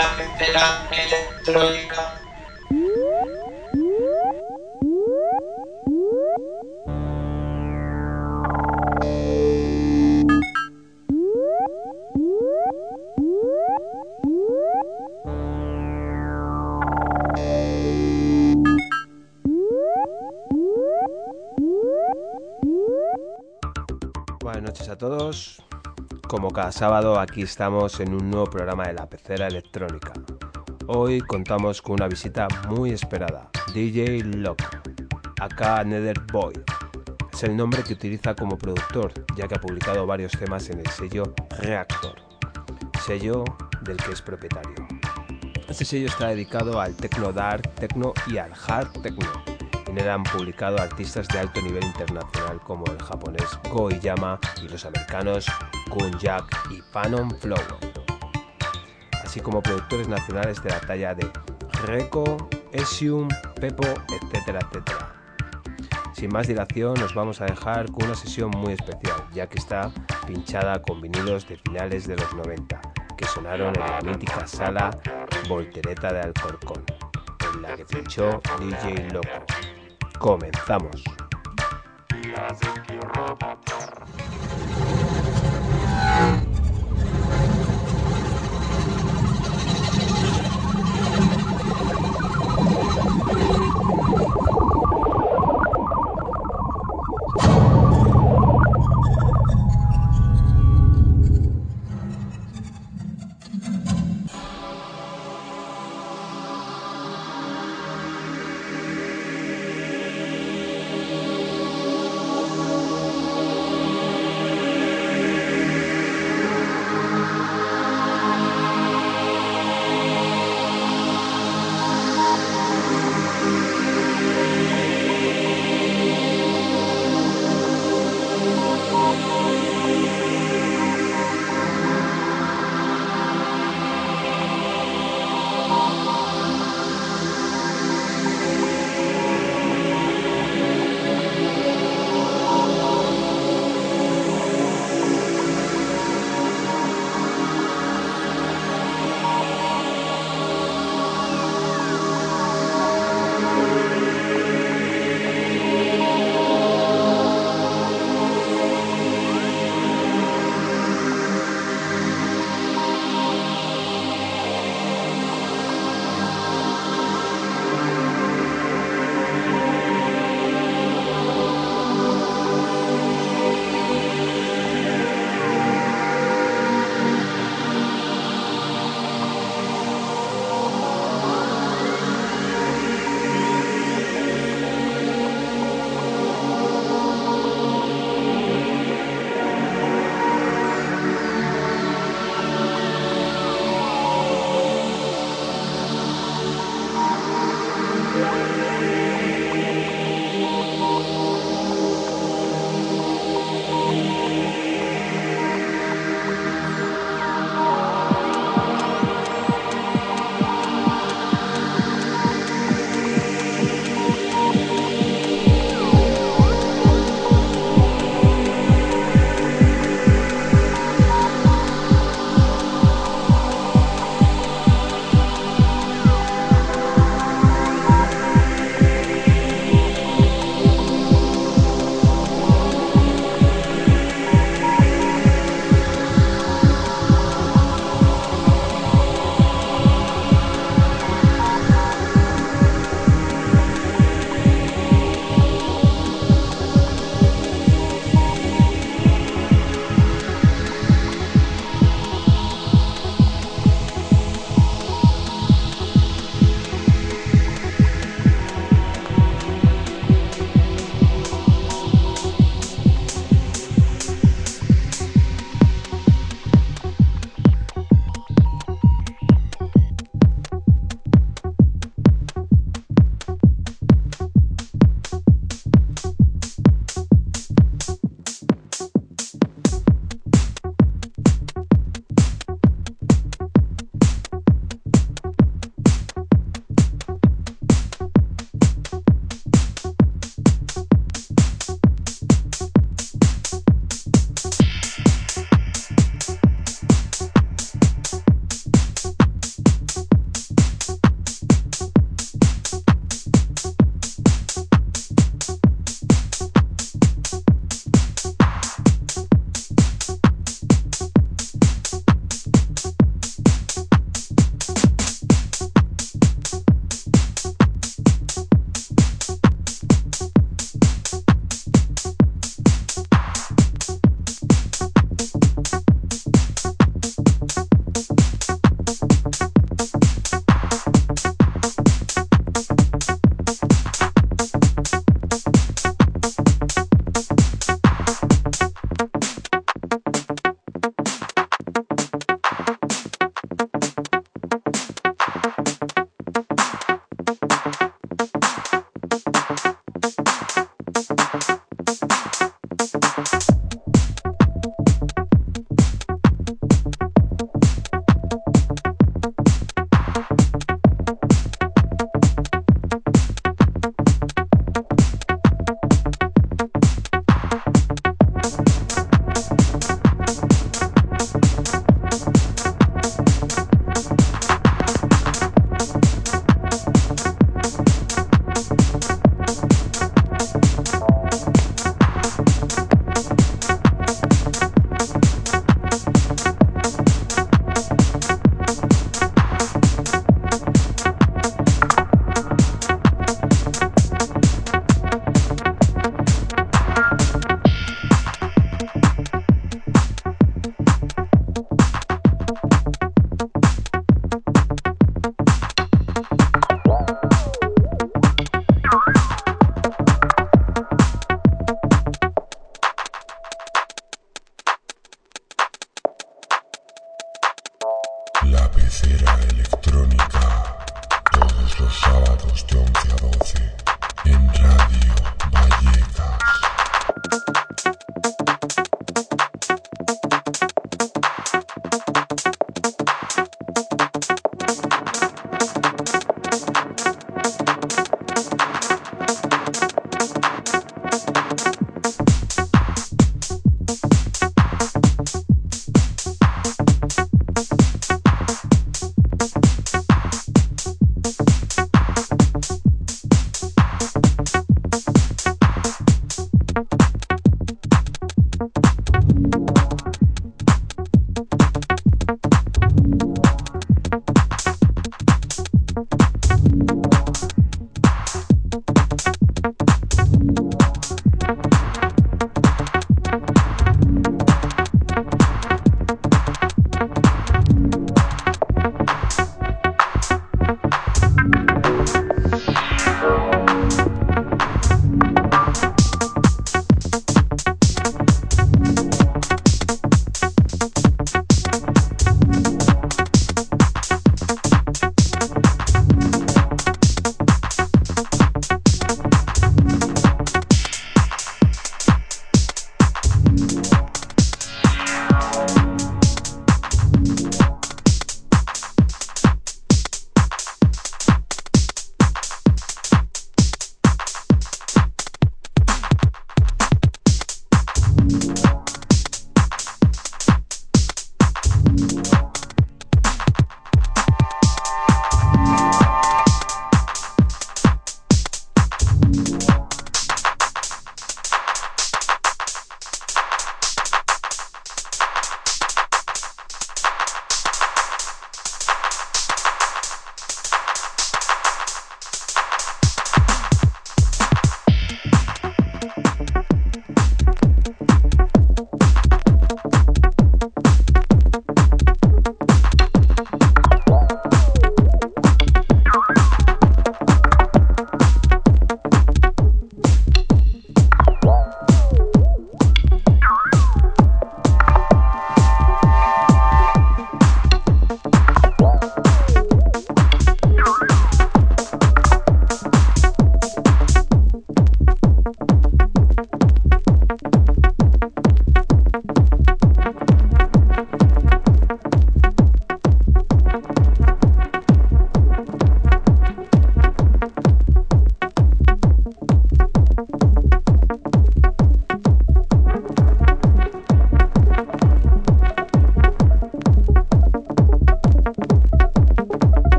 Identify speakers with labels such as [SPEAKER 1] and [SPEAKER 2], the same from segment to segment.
[SPEAKER 1] la pecera electrónica.
[SPEAKER 2] Buenas noches a todos. Como cada sábado, aquí estamos en un nuevo programa de la pecera electrónica. Hoy contamos con una visita muy esperada, DJ Lock, acá Nether Boy. Es el nombre que utiliza como productor, ya que ha publicado varios temas en el sello Reactor, sello del que es propietario. Este sello está dedicado al techno dark, techno y al hard techno. Han publicado artistas de alto nivel internacional como el japonés Go Iyama y los americanos Kun Jack y Panon Flow, así como productores nacionales de la talla de Reco, Esium, Pepo, etcétera, etcétera. Sin más dilación, nos vamos a dejar con una sesión muy especial, ya que está pinchada con vinilos de finales de los 90, que sonaron en la mítica sala Voltereta de Alcorcón, en la que pinchó DJ Loco. Comenzamos.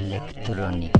[SPEAKER 3] electrónica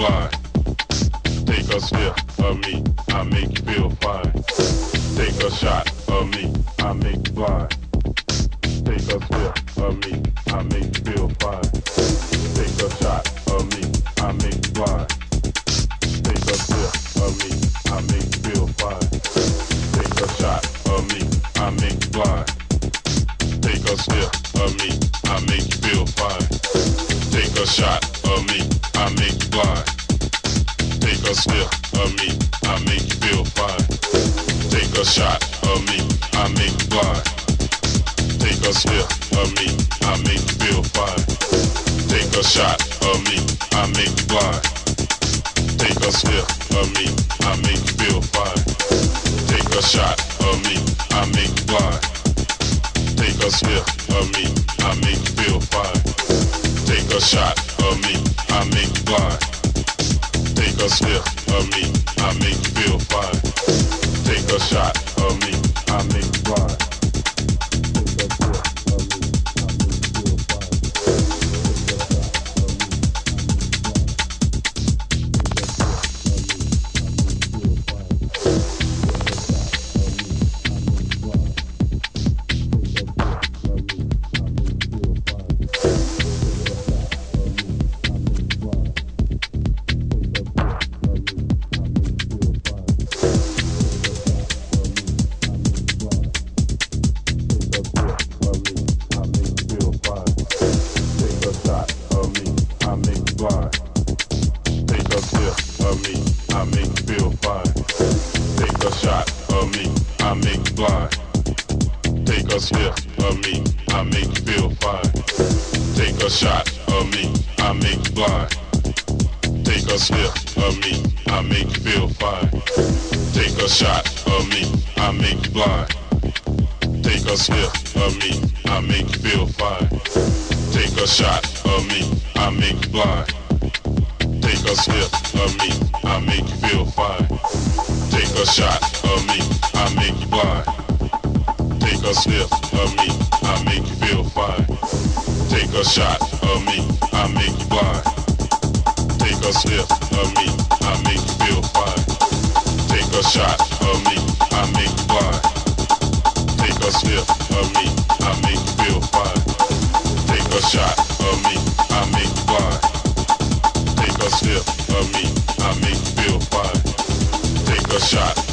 [SPEAKER 4] Take a sip of me, I make you feel fine. Take a shot of me, I make you blind. Take a sip of me, I make you feel fine. Take a shot of me, I make you blind. Take a sip of me, I make you feel fine. Take a shot of me, I make you blind. Take a sip of me, I make you feel fine. Take a shot of me, I make you blind. Take a of me, I make you feel fine. Take a shot of me, I make you blind. Take a of me, I make you feel fine. Take a shot of me, I make you blind. Take a sip of me, I make you feel fine. Take a shot of me, I make you blind. Take a sip of me, I make you feel fine. Take a shot of me, I make you blind. A sip of me, I make you feel fine. Take a shot me, I make feel fine. Take a shot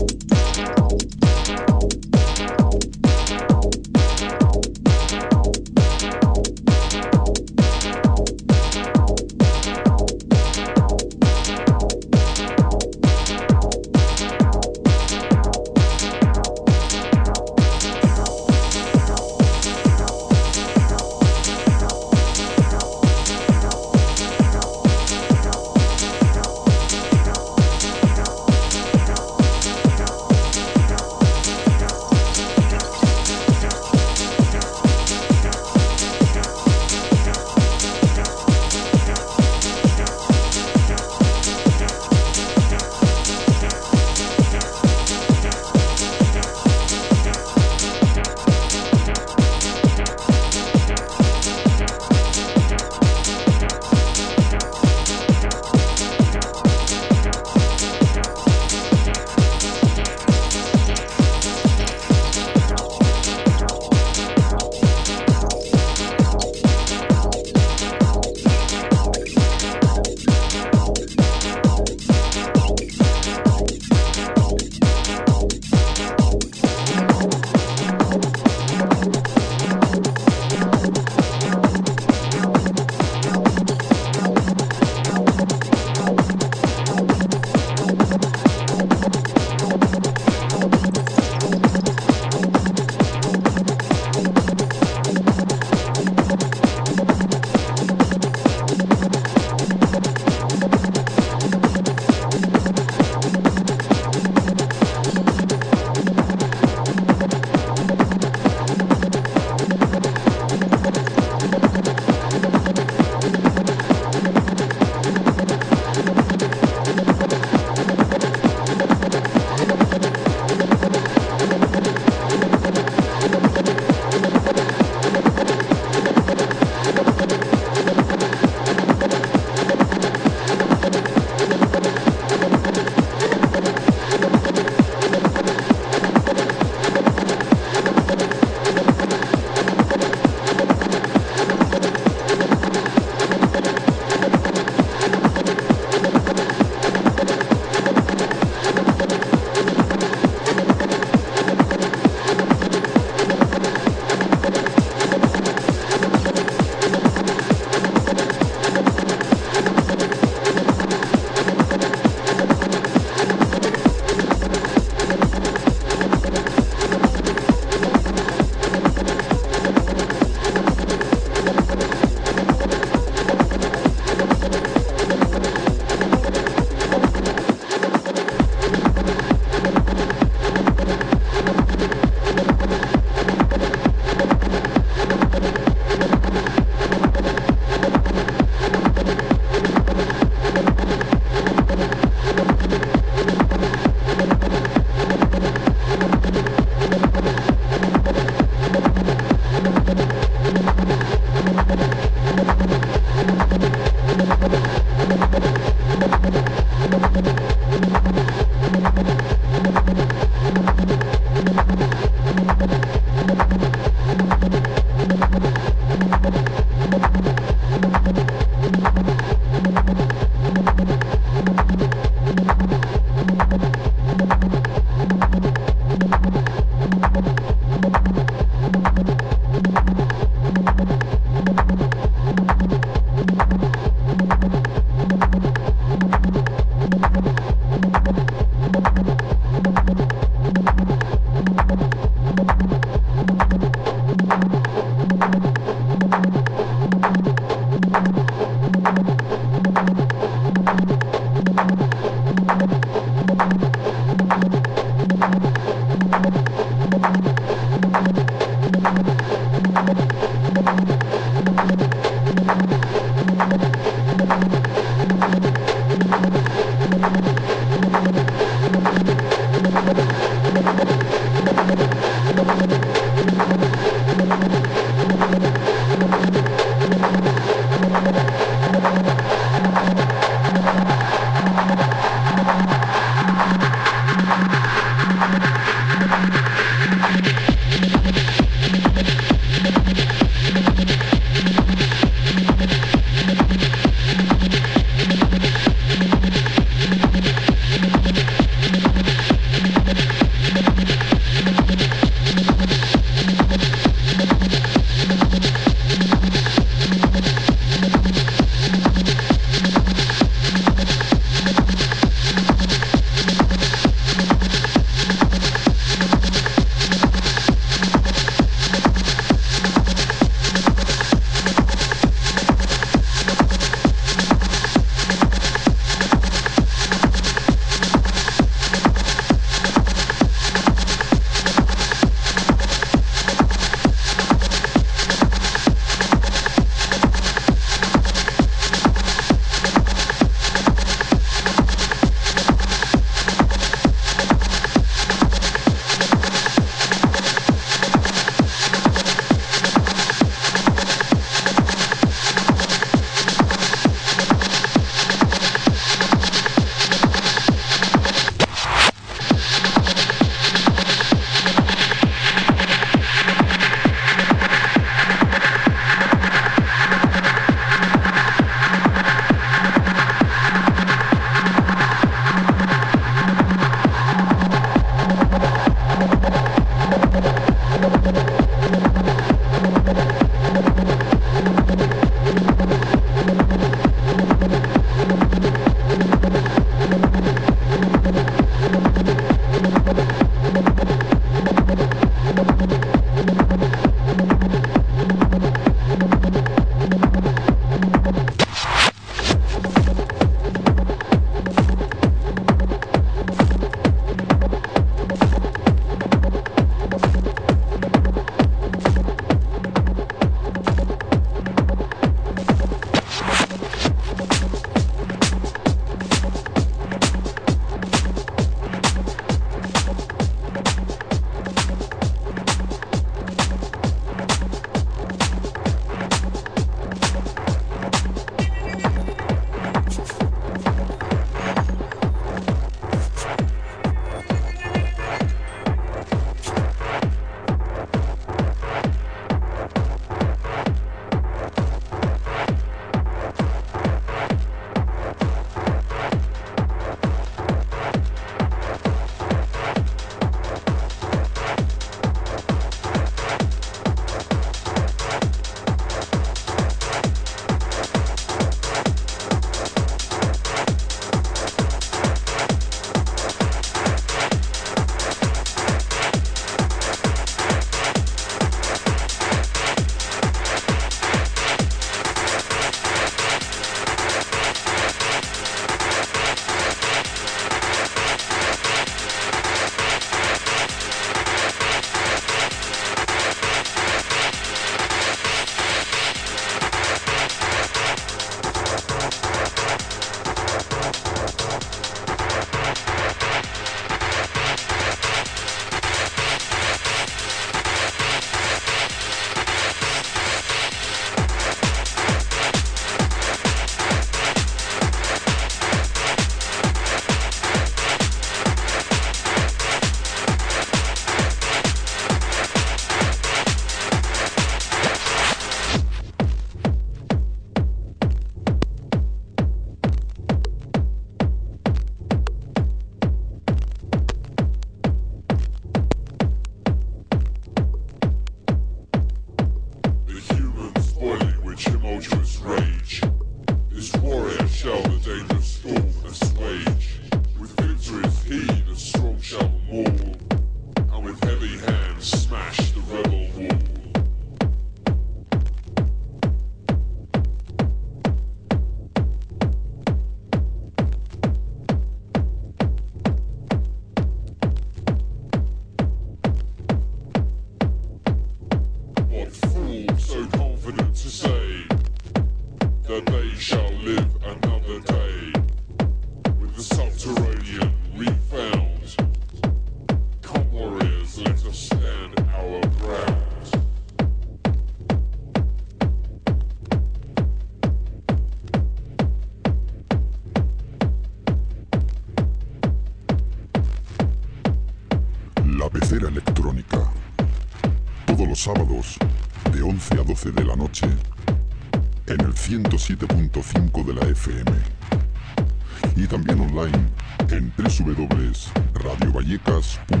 [SPEAKER 5] www.radiovallecas.com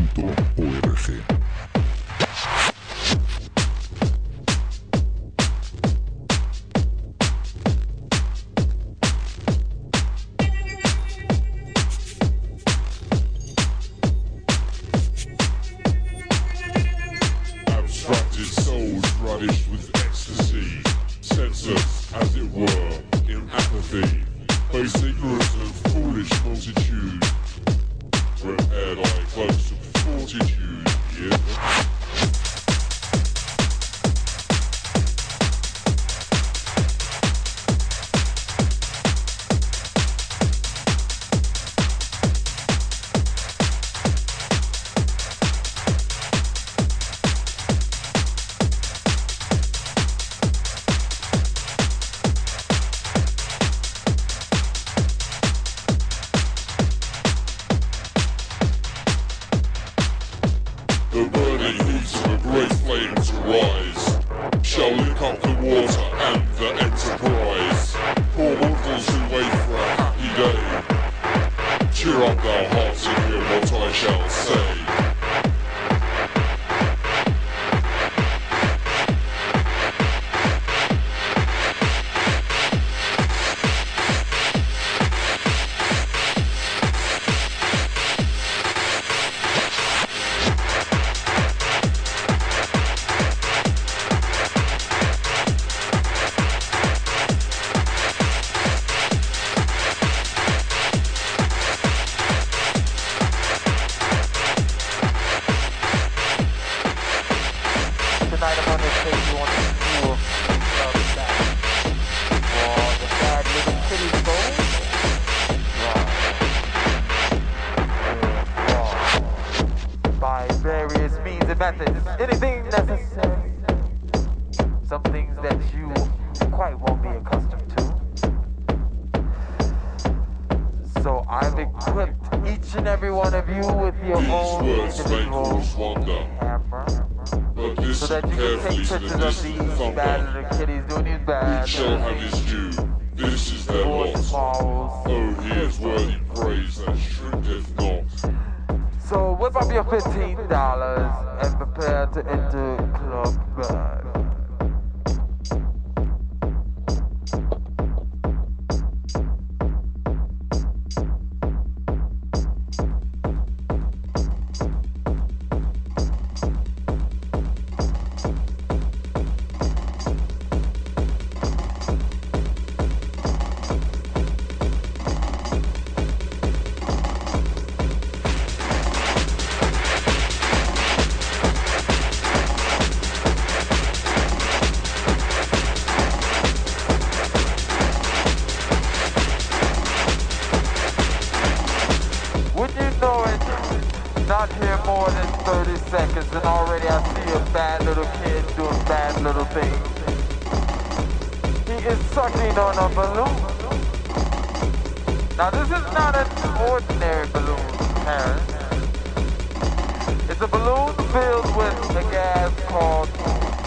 [SPEAKER 5] balloon filled with a gas called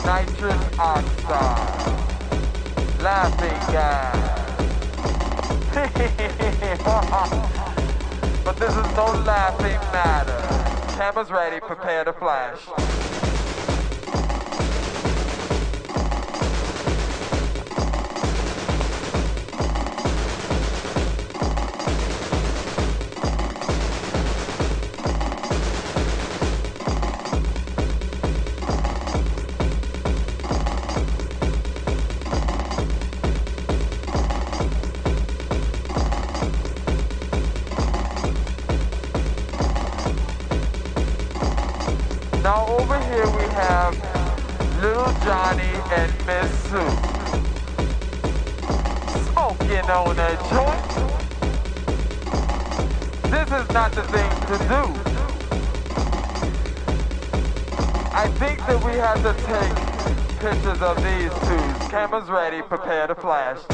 [SPEAKER 5] nitrous oxide. Laughing gas. but this is no laughing matter. Cameras ready, prepare to flash. This is not the thing to do. I think that we have to take pictures of these two. Cameras ready, prepare to flash.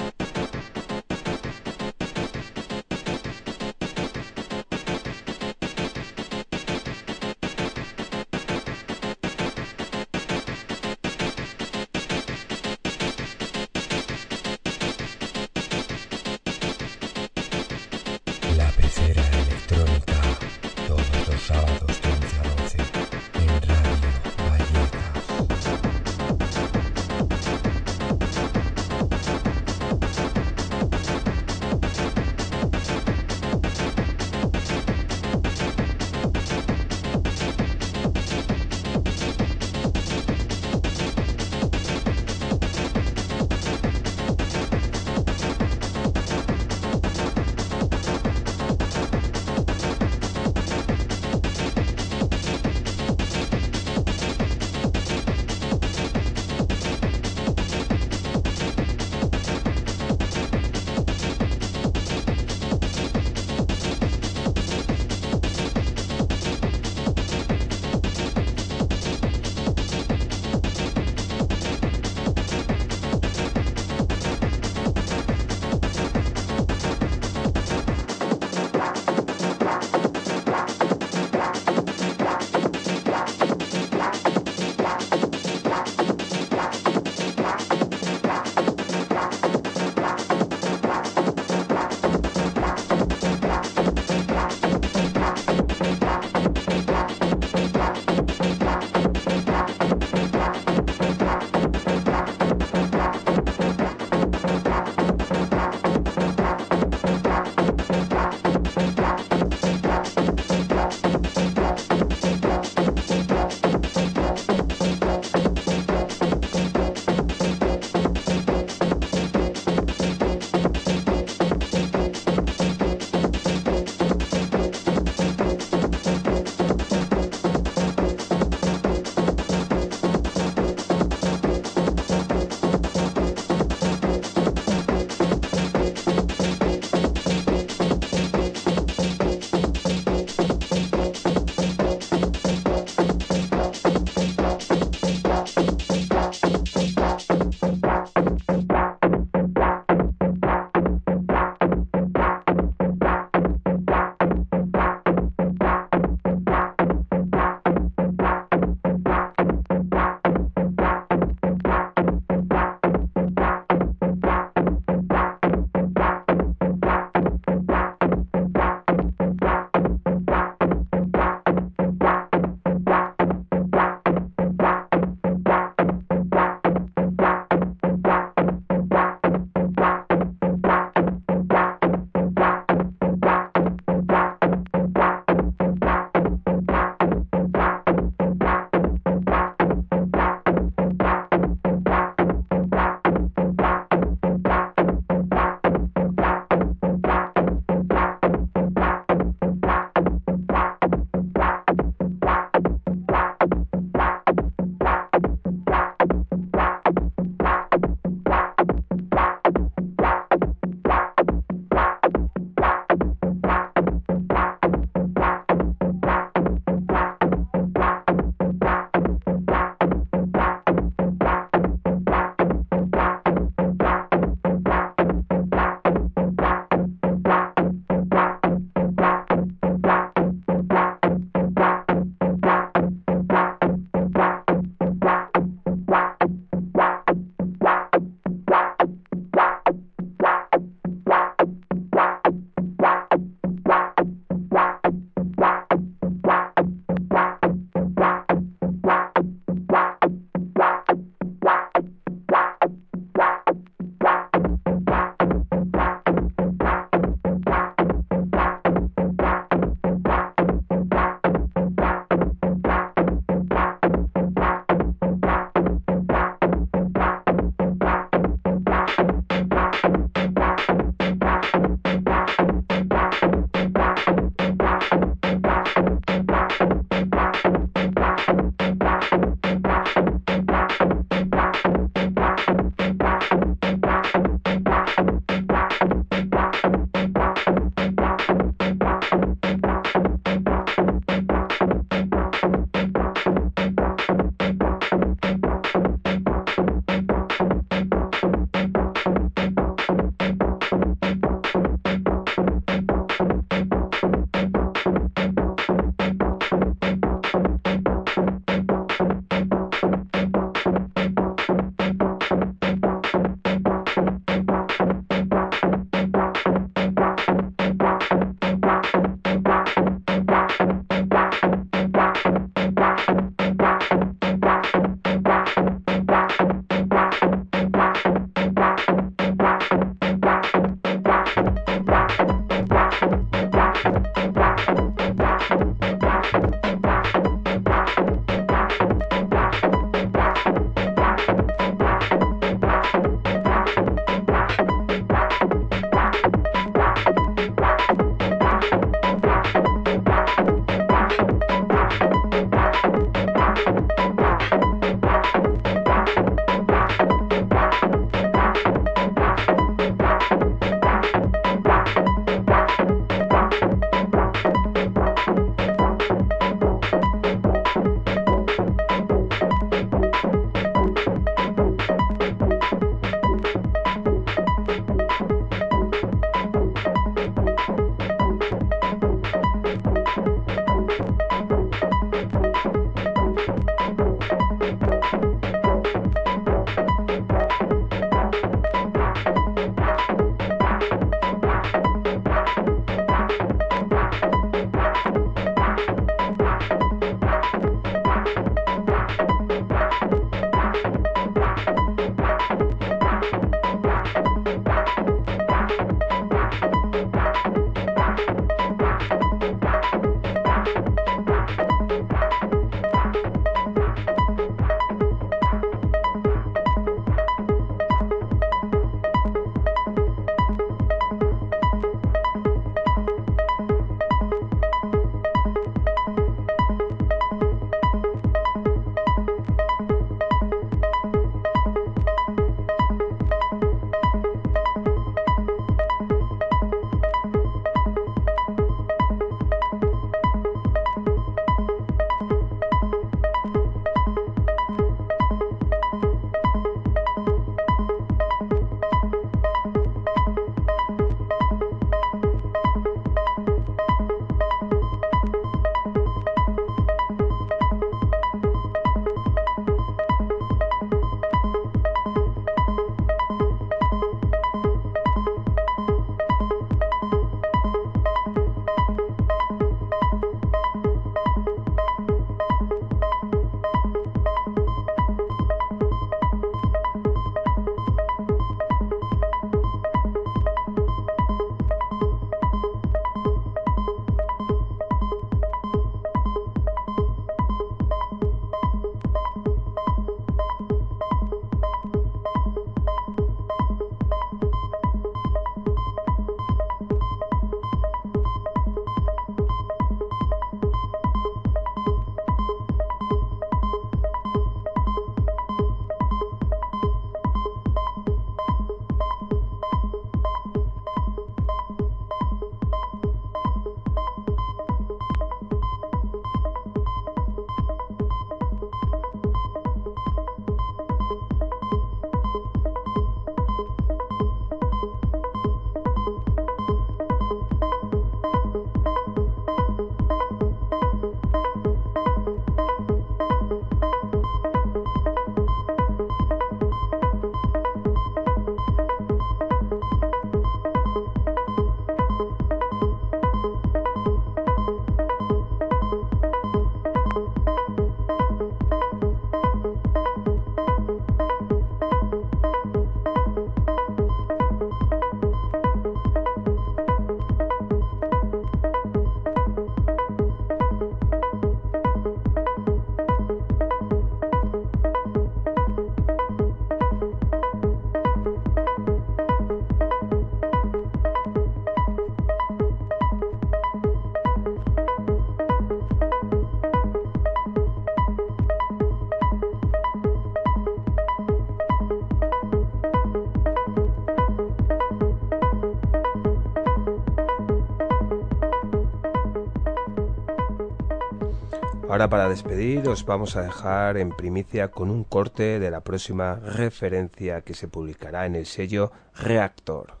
[SPEAKER 2] Para despedir os vamos a dejar en primicia con un corte de la próxima referencia que se publicará en el sello Reactor.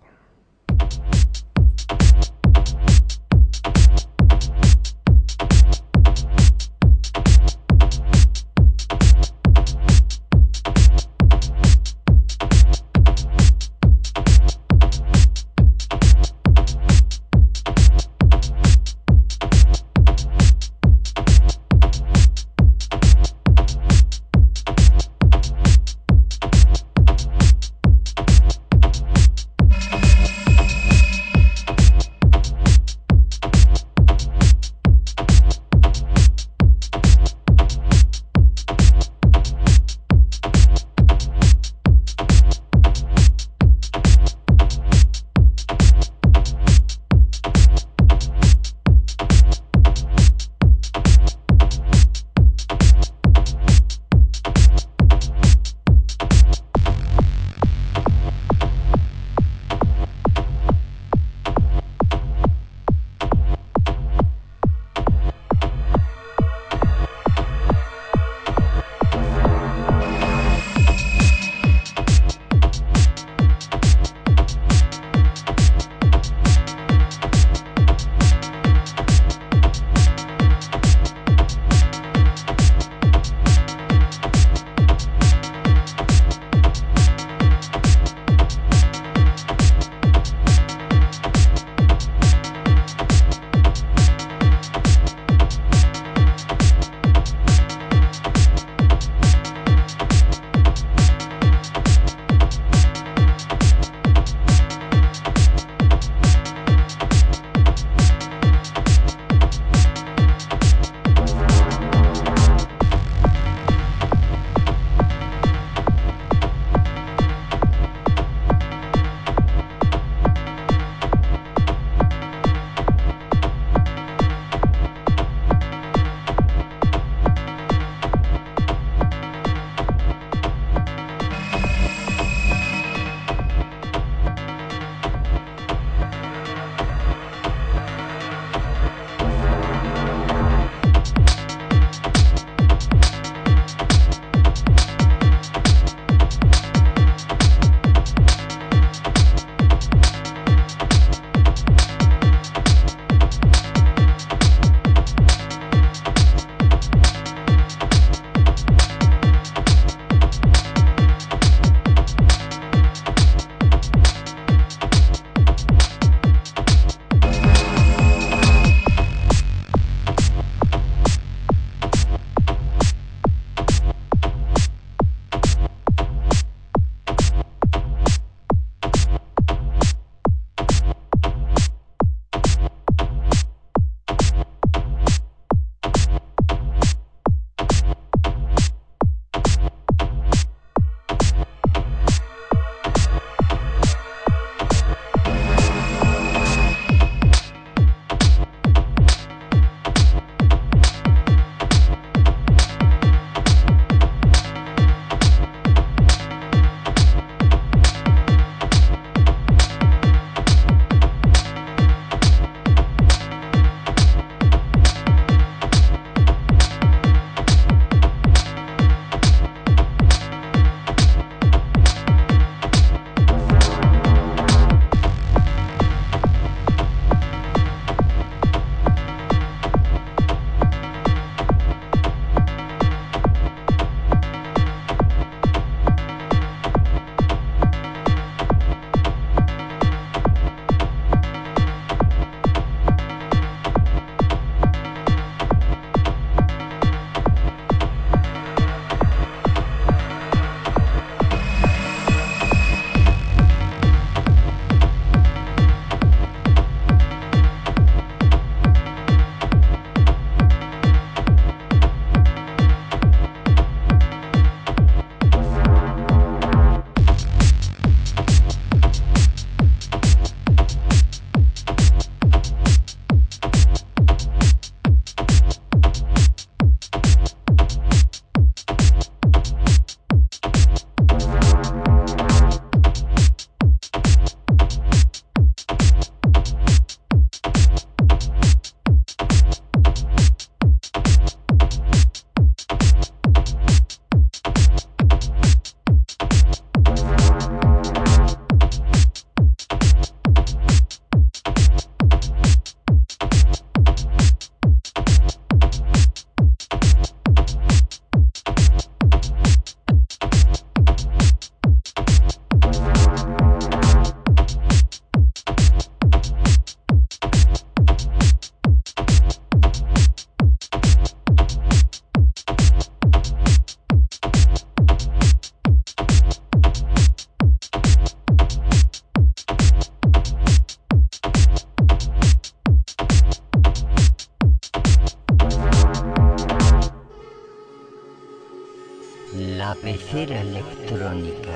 [SPEAKER 3] electrónica.